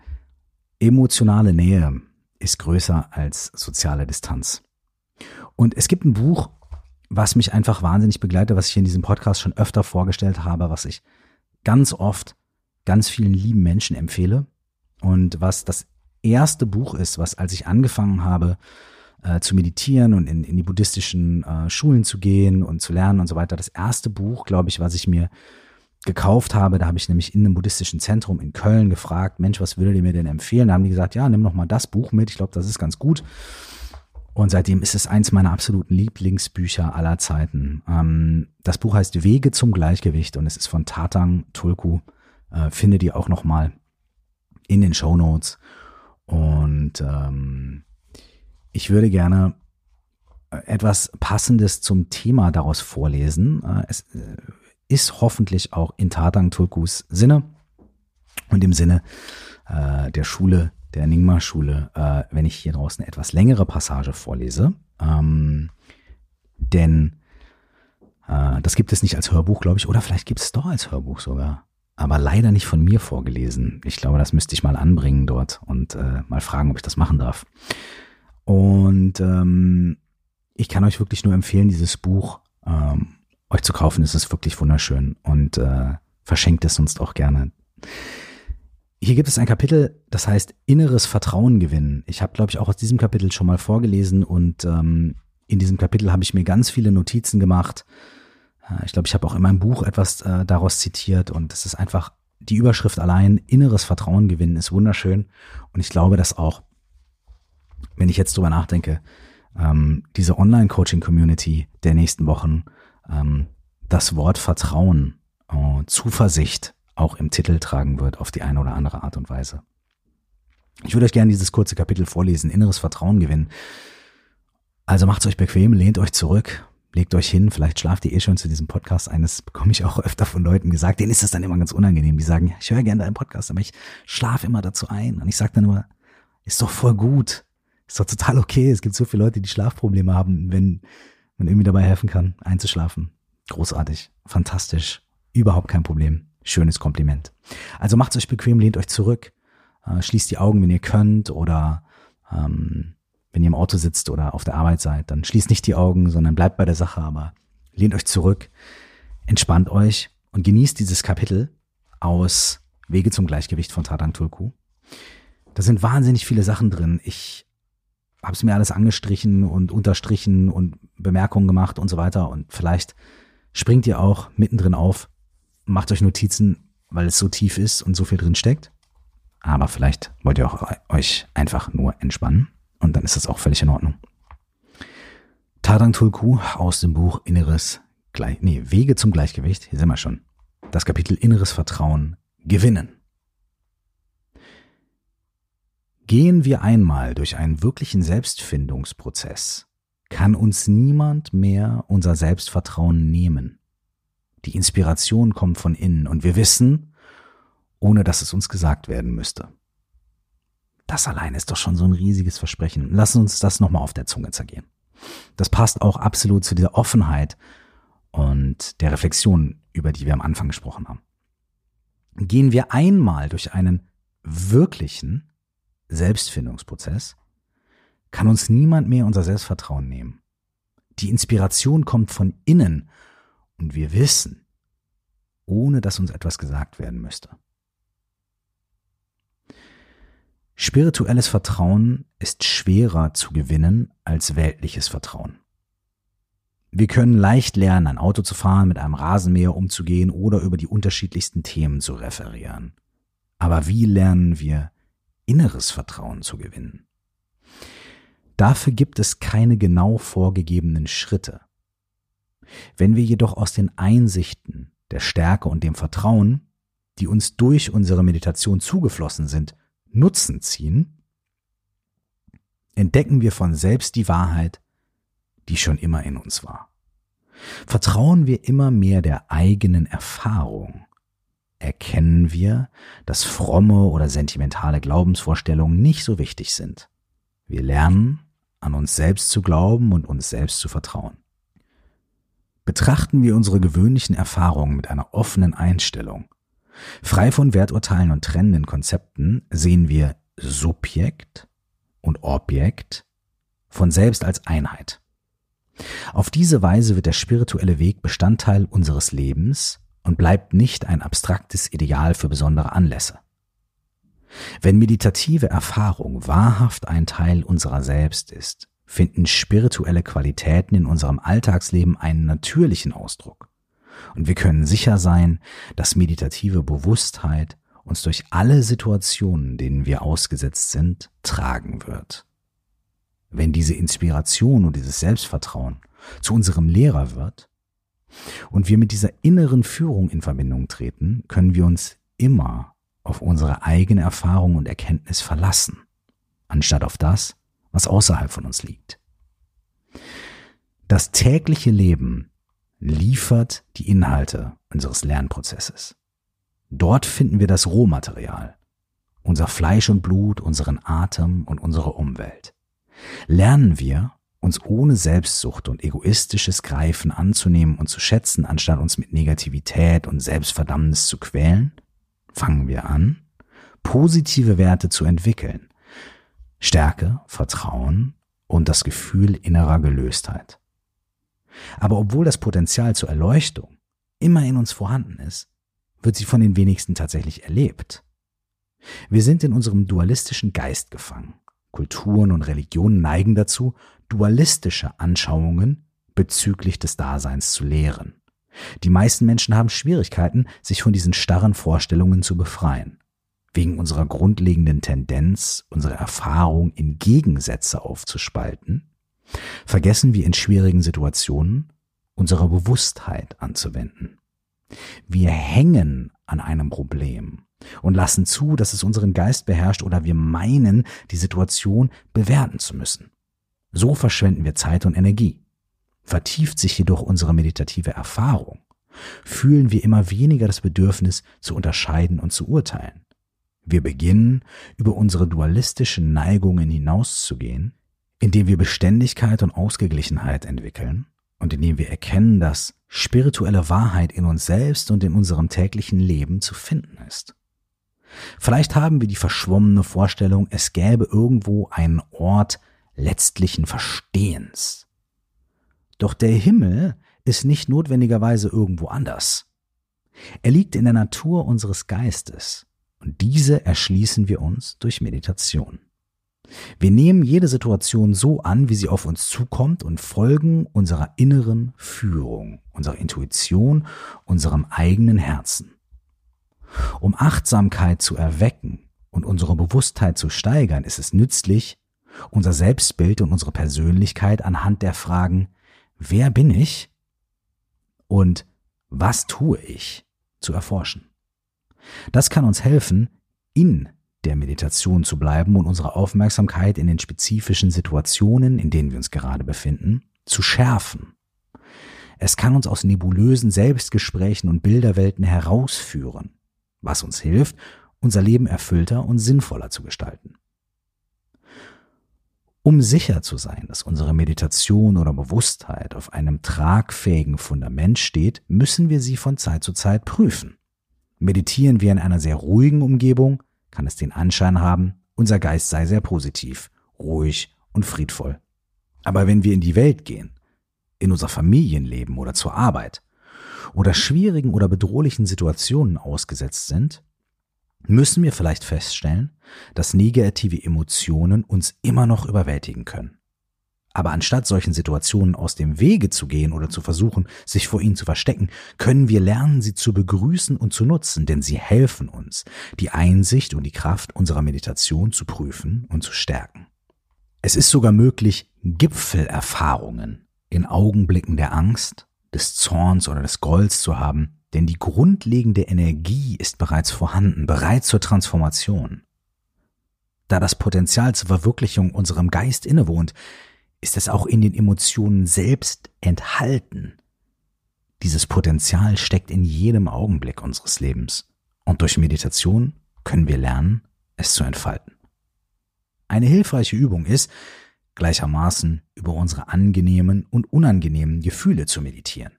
emotionale Nähe ist größer als soziale Distanz. Und es gibt ein Buch, was mich einfach wahnsinnig begleitet, was ich in diesem Podcast schon öfter vorgestellt habe, was ich ganz oft ganz vielen lieben Menschen empfehle und was das erste Buch ist, was als ich angefangen habe äh, zu meditieren und in, in die buddhistischen äh, Schulen zu gehen und zu lernen und so weiter, das erste Buch, glaube ich, was ich mir gekauft habe, da habe ich nämlich in einem buddhistischen Zentrum in Köln gefragt, Mensch, was würdet ihr mir denn empfehlen? Da haben die gesagt, ja, nimm noch mal das Buch mit, ich glaube, das ist ganz gut. Und seitdem ist es eins meiner absoluten Lieblingsbücher aller Zeiten. Ähm, das Buch heißt Wege zum Gleichgewicht und es ist von Tatang Tulku. Äh, findet ihr auch nochmal in den Show Notes. Und ähm, ich würde gerne äh, etwas Passendes zum Thema daraus vorlesen. Äh, es äh, ist hoffentlich auch in Tatang Tulkus Sinne und im Sinne äh, der Schule der Nyingma-Schule, äh, wenn ich hier draußen eine etwas längere Passage vorlese. Ähm, denn äh, das gibt es nicht als Hörbuch, glaube ich, oder vielleicht gibt es doch als Hörbuch sogar. Aber leider nicht von mir vorgelesen. Ich glaube, das müsste ich mal anbringen dort und äh, mal fragen, ob ich das machen darf. Und ähm, ich kann euch wirklich nur empfehlen, dieses Buch ähm, euch zu kaufen. Es ist wirklich wunderschön und äh, verschenkt es sonst auch gerne. Hier gibt es ein Kapitel, das heißt inneres Vertrauen gewinnen. Ich habe, glaube ich, auch aus diesem Kapitel schon mal vorgelesen und ähm, in diesem Kapitel habe ich mir ganz viele Notizen gemacht. Äh, ich glaube, ich habe auch in meinem Buch etwas äh, daraus zitiert und es ist einfach die Überschrift allein, inneres Vertrauen gewinnen, ist wunderschön. Und ich glaube, dass auch, wenn ich jetzt drüber nachdenke, ähm, diese Online-Coaching-Community der nächsten Wochen ähm, das Wort Vertrauen, äh, Zuversicht auch im Titel tragen wird auf die eine oder andere Art und Weise. Ich würde euch gerne dieses kurze Kapitel vorlesen, inneres Vertrauen gewinnen. Also macht's euch bequem, lehnt euch zurück, legt euch hin, vielleicht schlaft ihr eh schon zu diesem Podcast ein. Das bekomme ich auch öfter von Leuten gesagt. Denen ist das dann immer ganz unangenehm. Die sagen, ich höre gerne deinen Podcast, aber ich schlafe immer dazu ein. Und ich sage dann immer, ist doch voll gut. Ist doch total okay. Es gibt so viele Leute, die Schlafprobleme haben, wenn man irgendwie dabei helfen kann, einzuschlafen. Großartig, fantastisch, überhaupt kein Problem schönes Kompliment. Also macht's euch bequem, lehnt euch zurück, äh, schließt die Augen, wenn ihr könnt oder ähm, wenn ihr im Auto sitzt oder auf der Arbeit seid, dann schließt nicht die Augen, sondern bleibt bei der Sache, aber lehnt euch zurück, entspannt euch und genießt dieses Kapitel aus Wege zum Gleichgewicht von Tadang Tulku. Da sind wahnsinnig viele Sachen drin. Ich habe es mir alles angestrichen und unterstrichen und Bemerkungen gemacht und so weiter. Und vielleicht springt ihr auch mittendrin auf macht euch Notizen, weil es so tief ist und so viel drin steckt. Aber vielleicht wollt ihr auch euch einfach nur entspannen und dann ist das auch völlig in Ordnung. Tadang Tulku aus dem Buch Inneres Gleich, nee, Wege zum Gleichgewicht, hier sind wir schon. Das Kapitel Inneres Vertrauen gewinnen. Gehen wir einmal durch einen wirklichen Selbstfindungsprozess, kann uns niemand mehr unser Selbstvertrauen nehmen. Die Inspiration kommt von innen und wir wissen, ohne dass es uns gesagt werden müsste. Das allein ist doch schon so ein riesiges Versprechen. Lass uns das nochmal auf der Zunge zergehen. Das passt auch absolut zu dieser Offenheit und der Reflexion, über die wir am Anfang gesprochen haben. Gehen wir einmal durch einen wirklichen Selbstfindungsprozess, kann uns niemand mehr unser Selbstvertrauen nehmen. Die Inspiration kommt von innen und wir wissen, ohne dass uns etwas gesagt werden müsste. Spirituelles Vertrauen ist schwerer zu gewinnen als weltliches Vertrauen. Wir können leicht lernen, ein Auto zu fahren, mit einem Rasenmäher umzugehen oder über die unterschiedlichsten Themen zu referieren. Aber wie lernen wir inneres Vertrauen zu gewinnen? Dafür gibt es keine genau vorgegebenen Schritte. Wenn wir jedoch aus den Einsichten, der Stärke und dem Vertrauen, die uns durch unsere Meditation zugeflossen sind, Nutzen ziehen, entdecken wir von selbst die Wahrheit, die schon immer in uns war. Vertrauen wir immer mehr der eigenen Erfahrung, erkennen wir, dass fromme oder sentimentale Glaubensvorstellungen nicht so wichtig sind. Wir lernen, an uns selbst zu glauben und uns selbst zu vertrauen. Betrachten wir unsere gewöhnlichen Erfahrungen mit einer offenen Einstellung. Frei von Werturteilen und trennenden Konzepten sehen wir Subjekt und Objekt von selbst als Einheit. Auf diese Weise wird der spirituelle Weg Bestandteil unseres Lebens und bleibt nicht ein abstraktes Ideal für besondere Anlässe. Wenn meditative Erfahrung wahrhaft ein Teil unserer selbst ist, finden spirituelle Qualitäten in unserem Alltagsleben einen natürlichen Ausdruck. Und wir können sicher sein, dass meditative Bewusstheit uns durch alle Situationen, denen wir ausgesetzt sind, tragen wird. Wenn diese Inspiration und dieses Selbstvertrauen zu unserem Lehrer wird und wir mit dieser inneren Führung in Verbindung treten, können wir uns immer auf unsere eigene Erfahrung und Erkenntnis verlassen, anstatt auf das, was außerhalb von uns liegt. Das tägliche Leben liefert die Inhalte unseres Lernprozesses. Dort finden wir das Rohmaterial, unser Fleisch und Blut, unseren Atem und unsere Umwelt. Lernen wir, uns ohne Selbstsucht und egoistisches Greifen anzunehmen und zu schätzen, anstatt uns mit Negativität und Selbstverdammnis zu quälen? Fangen wir an, positive Werte zu entwickeln. Stärke, Vertrauen und das Gefühl innerer Gelöstheit. Aber obwohl das Potenzial zur Erleuchtung immer in uns vorhanden ist, wird sie von den wenigsten tatsächlich erlebt. Wir sind in unserem dualistischen Geist gefangen. Kulturen und Religionen neigen dazu, dualistische Anschauungen bezüglich des Daseins zu lehren. Die meisten Menschen haben Schwierigkeiten, sich von diesen starren Vorstellungen zu befreien. Wegen unserer grundlegenden Tendenz, unsere Erfahrung in Gegensätze aufzuspalten, vergessen wir in schwierigen Situationen, unsere Bewusstheit anzuwenden. Wir hängen an einem Problem und lassen zu, dass es unseren Geist beherrscht oder wir meinen, die Situation bewerten zu müssen. So verschwenden wir Zeit und Energie. Vertieft sich jedoch unsere meditative Erfahrung, fühlen wir immer weniger das Bedürfnis zu unterscheiden und zu urteilen. Wir beginnen, über unsere dualistischen Neigungen hinauszugehen, indem wir Beständigkeit und Ausgeglichenheit entwickeln und indem wir erkennen, dass spirituelle Wahrheit in uns selbst und in unserem täglichen Leben zu finden ist. Vielleicht haben wir die verschwommene Vorstellung, es gäbe irgendwo einen Ort letztlichen Verstehens. Doch der Himmel ist nicht notwendigerweise irgendwo anders. Er liegt in der Natur unseres Geistes und diese erschließen wir uns durch Meditation. Wir nehmen jede Situation so an, wie sie auf uns zukommt und folgen unserer inneren Führung, unserer Intuition, unserem eigenen Herzen. Um Achtsamkeit zu erwecken und unsere Bewusstheit zu steigern, ist es nützlich, unser Selbstbild und unsere Persönlichkeit anhand der Fragen, wer bin ich und was tue ich, zu erforschen. Das kann uns helfen, in der Meditation zu bleiben und unsere Aufmerksamkeit in den spezifischen Situationen, in denen wir uns gerade befinden, zu schärfen. Es kann uns aus nebulösen Selbstgesprächen und Bilderwelten herausführen, was uns hilft, unser Leben erfüllter und sinnvoller zu gestalten. Um sicher zu sein, dass unsere Meditation oder Bewusstheit auf einem tragfähigen Fundament steht, müssen wir sie von Zeit zu Zeit prüfen. Meditieren wir in einer sehr ruhigen Umgebung, kann es den Anschein haben, unser Geist sei sehr positiv, ruhig und friedvoll. Aber wenn wir in die Welt gehen, in unser Familienleben oder zur Arbeit oder schwierigen oder bedrohlichen Situationen ausgesetzt sind, müssen wir vielleicht feststellen, dass negative Emotionen uns immer noch überwältigen können. Aber anstatt solchen Situationen aus dem Wege zu gehen oder zu versuchen, sich vor ihnen zu verstecken, können wir lernen, sie zu begrüßen und zu nutzen, denn sie helfen uns, die Einsicht und die Kraft unserer Meditation zu prüfen und zu stärken. Es ist sogar möglich, Gipfelerfahrungen in Augenblicken der Angst, des Zorns oder des Golds zu haben, denn die grundlegende Energie ist bereits vorhanden, bereit zur Transformation. Da das Potenzial zur Verwirklichung unserem Geist innewohnt, ist es auch in den Emotionen selbst enthalten. Dieses Potenzial steckt in jedem Augenblick unseres Lebens Und durch Meditation können wir lernen, es zu entfalten. Eine hilfreiche Übung ist, gleichermaßen über unsere angenehmen und unangenehmen Gefühle zu meditieren.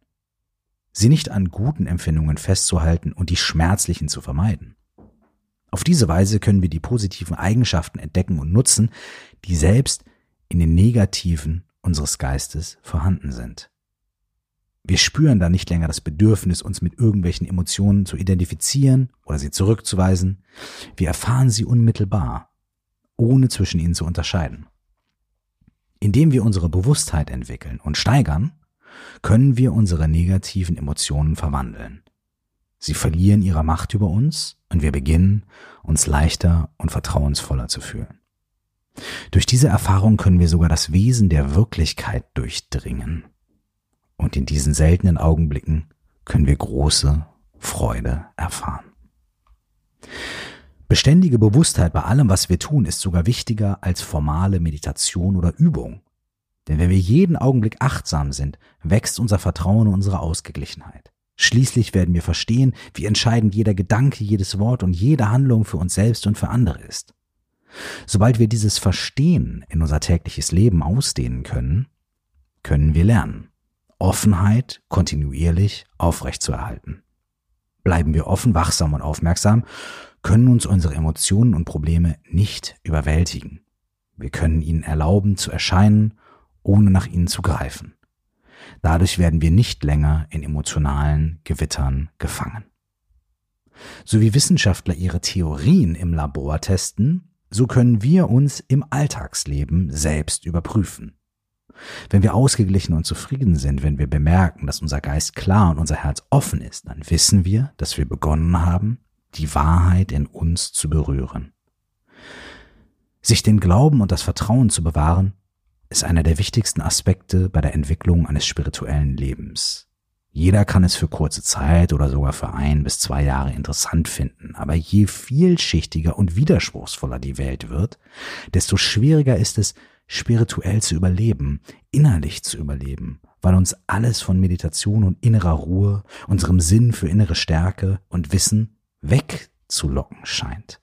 Sie nicht an guten Empfindungen festzuhalten und die schmerzlichen zu vermeiden. Auf diese Weise können wir die positiven Eigenschaften entdecken und nutzen, die selbst in den negativen unseres Geistes vorhanden sind. Wir spüren da nicht länger das Bedürfnis, uns mit irgendwelchen Emotionen zu identifizieren oder sie zurückzuweisen. Wir erfahren sie unmittelbar, ohne zwischen ihnen zu unterscheiden. Indem wir unsere Bewusstheit entwickeln und steigern, können wir unsere negativen Emotionen verwandeln. Sie verlieren ihre Macht über uns und wir beginnen, uns leichter und vertrauensvoller zu fühlen. Durch diese Erfahrung können wir sogar das Wesen der Wirklichkeit durchdringen und in diesen seltenen Augenblicken können wir große Freude erfahren. Beständige Bewusstheit bei allem, was wir tun, ist sogar wichtiger als formale Meditation oder Übung. Denn wenn wir jeden Augenblick achtsam sind, wächst unser Vertrauen und unsere Ausgeglichenheit. Schließlich werden wir verstehen, wie entscheidend jeder Gedanke, jedes Wort und jede Handlung für uns selbst und für andere ist. Sobald wir dieses Verstehen in unser tägliches Leben ausdehnen können, können wir lernen. Offenheit kontinuierlich aufrechtzuerhalten. Bleiben wir offen, wachsam und aufmerksam, können uns unsere Emotionen und Probleme nicht überwältigen. Wir können ihnen erlauben zu erscheinen, ohne nach ihnen zu greifen. Dadurch werden wir nicht länger in emotionalen Gewittern gefangen. So wie Wissenschaftler ihre Theorien im Labor testen, so können wir uns im Alltagsleben selbst überprüfen. Wenn wir ausgeglichen und zufrieden sind, wenn wir bemerken, dass unser Geist klar und unser Herz offen ist, dann wissen wir, dass wir begonnen haben, die Wahrheit in uns zu berühren. Sich den Glauben und das Vertrauen zu bewahren, ist einer der wichtigsten Aspekte bei der Entwicklung eines spirituellen Lebens. Jeder kann es für kurze Zeit oder sogar für ein bis zwei Jahre interessant finden, aber je vielschichtiger und widerspruchsvoller die Welt wird, desto schwieriger ist es, spirituell zu überleben, innerlich zu überleben, weil uns alles von Meditation und innerer Ruhe, unserem Sinn für innere Stärke und Wissen wegzulocken scheint.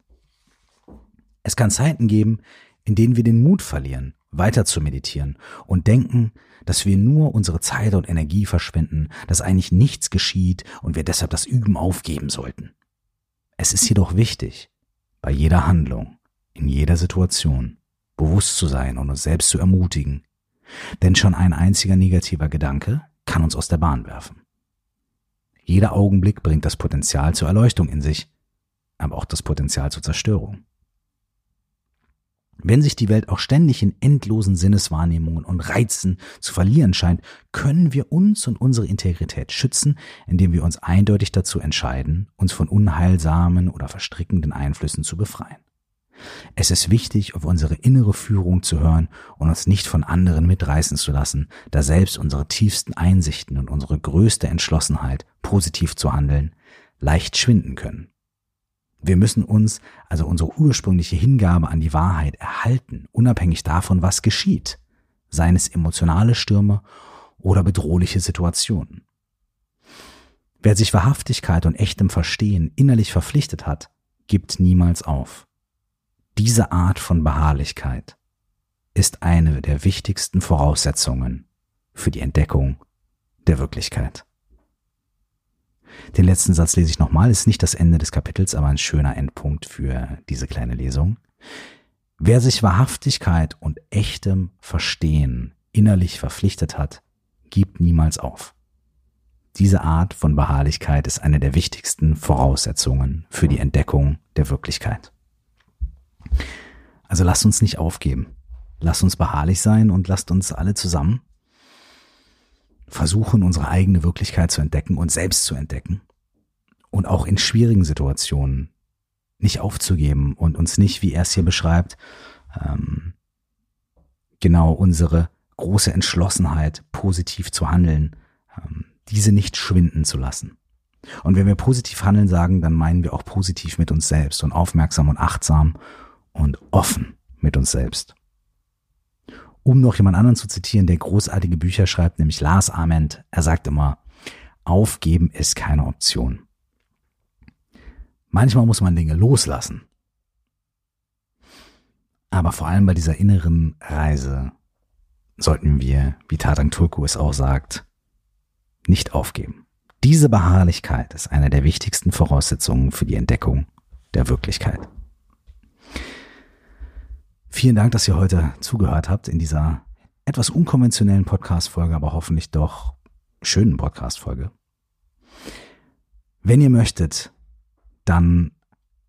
Es kann Zeiten geben, in denen wir den Mut verlieren, weiter zu meditieren und denken, dass wir nur unsere Zeit und Energie verschwenden, dass eigentlich nichts geschieht und wir deshalb das Üben aufgeben sollten. Es ist jedoch wichtig, bei jeder Handlung, in jeder Situation, bewusst zu sein und uns selbst zu ermutigen. Denn schon ein einziger negativer Gedanke kann uns aus der Bahn werfen. Jeder Augenblick bringt das Potenzial zur Erleuchtung in sich, aber auch das Potenzial zur Zerstörung. Wenn sich die Welt auch ständig in endlosen Sinneswahrnehmungen und Reizen zu verlieren scheint, können wir uns und unsere Integrität schützen, indem wir uns eindeutig dazu entscheiden, uns von unheilsamen oder verstrickenden Einflüssen zu befreien. Es ist wichtig, auf unsere innere Führung zu hören und uns nicht von anderen mitreißen zu lassen, da selbst unsere tiefsten Einsichten und unsere größte Entschlossenheit, positiv zu handeln, leicht schwinden können. Wir müssen uns also unsere ursprüngliche Hingabe an die Wahrheit erhalten, unabhängig davon, was geschieht, seien es emotionale Stürme oder bedrohliche Situationen. Wer sich Wahrhaftigkeit und echtem Verstehen innerlich verpflichtet hat, gibt niemals auf. Diese Art von Beharrlichkeit ist eine der wichtigsten Voraussetzungen für die Entdeckung der Wirklichkeit. Den letzten Satz lese ich nochmal, ist nicht das Ende des Kapitels, aber ein schöner Endpunkt für diese kleine Lesung. Wer sich Wahrhaftigkeit und echtem Verstehen innerlich verpflichtet hat, gibt niemals auf. Diese Art von Beharrlichkeit ist eine der wichtigsten Voraussetzungen für die Entdeckung der Wirklichkeit. Also lasst uns nicht aufgeben. Lasst uns beharrlich sein und lasst uns alle zusammen versuchen, unsere eigene Wirklichkeit zu entdecken und selbst zu entdecken. Und auch in schwierigen Situationen nicht aufzugeben und uns nicht, wie er es hier beschreibt, ähm, genau unsere große Entschlossenheit, positiv zu handeln, ähm, diese nicht schwinden zu lassen. Und wenn wir positiv handeln sagen, dann meinen wir auch positiv mit uns selbst und aufmerksam und achtsam und offen mit uns selbst. Um noch jemand anderen zu zitieren, der großartige Bücher schreibt, nämlich Lars Ament, er sagt immer, aufgeben ist keine Option. Manchmal muss man Dinge loslassen. Aber vor allem bei dieser inneren Reise sollten wir, wie Tadang Turku es auch sagt, nicht aufgeben. Diese Beharrlichkeit ist eine der wichtigsten Voraussetzungen für die Entdeckung der Wirklichkeit. Vielen Dank, dass ihr heute zugehört habt in dieser etwas unkonventionellen Podcast-Folge, aber hoffentlich doch schönen Podcast-Folge. Wenn ihr möchtet, dann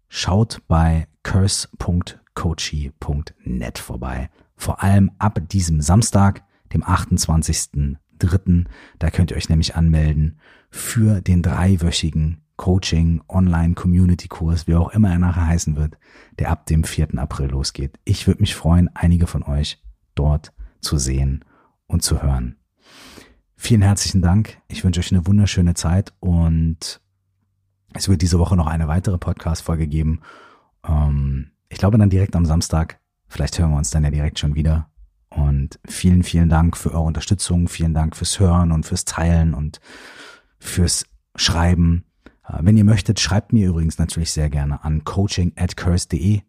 schaut bei curse.coachy.net vorbei. Vor allem ab diesem Samstag, dem 28.03. Da könnt ihr euch nämlich anmelden für den dreiwöchigen Coaching Online Community Kurs, wie auch immer er nachher heißen wird, der ab dem 4. April losgeht. Ich würde mich freuen, einige von euch dort zu sehen und zu hören. Vielen herzlichen Dank. Ich wünsche euch eine wunderschöne Zeit und es wird diese Woche noch eine weitere Podcast-Folge geben. Ähm, ich glaube dann direkt am Samstag. Vielleicht hören wir uns dann ja direkt schon wieder. Und vielen, vielen Dank für eure Unterstützung. Vielen Dank fürs Hören und fürs Teilen und fürs Schreiben. Äh, wenn ihr möchtet, schreibt mir übrigens natürlich sehr gerne an coaching at curse.de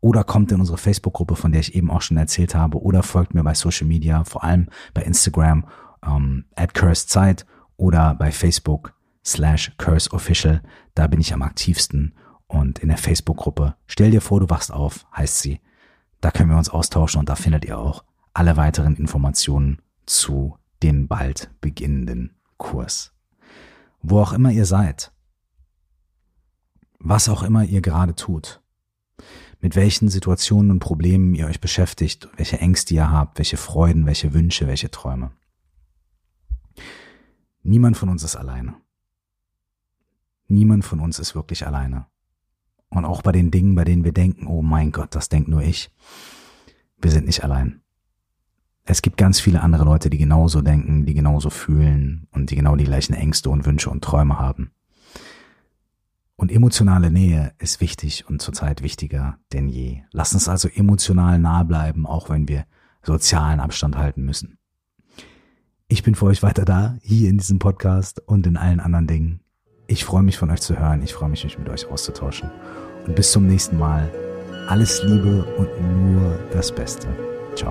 oder kommt in unsere Facebook-Gruppe, von der ich eben auch schon erzählt habe, oder folgt mir bei Social Media, vor allem bei Instagram ähm, at cursezeit oder bei Facebook slash curseofficial. Da bin ich am aktivsten und in der Facebook-Gruppe Stell dir vor, du wachst auf, heißt sie. Da können wir uns austauschen und da findet ihr auch alle weiteren Informationen zu dem bald beginnenden Kurs. Wo auch immer ihr seid, was auch immer ihr gerade tut, mit welchen Situationen und Problemen ihr euch beschäftigt, welche Ängste ihr habt, welche Freuden, welche Wünsche, welche Träume. Niemand von uns ist alleine. Niemand von uns ist wirklich alleine. Und auch bei den Dingen, bei denen wir denken, oh mein Gott, das denkt nur ich, wir sind nicht allein. Es gibt ganz viele andere Leute, die genauso denken, die genauso fühlen und die genau die gleichen Ängste und Wünsche und Träume haben. Und emotionale Nähe ist wichtig und zurzeit wichtiger denn je. Lass uns also emotional nah bleiben, auch wenn wir sozialen Abstand halten müssen. Ich bin für euch weiter da, hier in diesem Podcast und in allen anderen Dingen. Ich freue mich von euch zu hören, ich freue mich, mich mit euch auszutauschen. Und bis zum nächsten Mal. Alles Liebe und nur das Beste. Ciao.